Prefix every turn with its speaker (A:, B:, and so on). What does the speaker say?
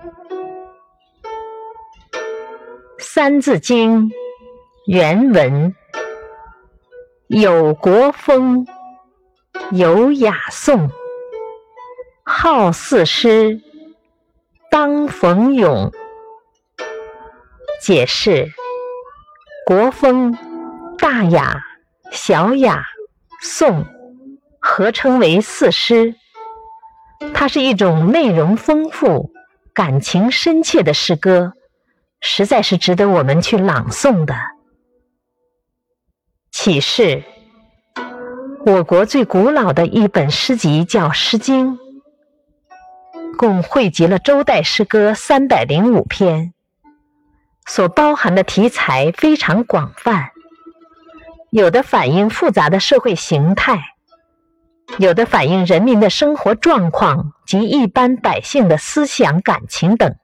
A: 《三字经》原文：有国风，有雅颂，好四诗，当逢咏。解释：国风、大雅、小雅、颂合称为四诗。它是一种内容丰富、感情深切的诗歌。实在是值得我们去朗诵的。启示：我国最古老的一本诗集叫《诗经》，共汇集了周代诗歌三百零五篇，所包含的题材非常广泛，有的反映复杂的社会形态，有的反映人民的生活状况及一般百姓的思想感情等。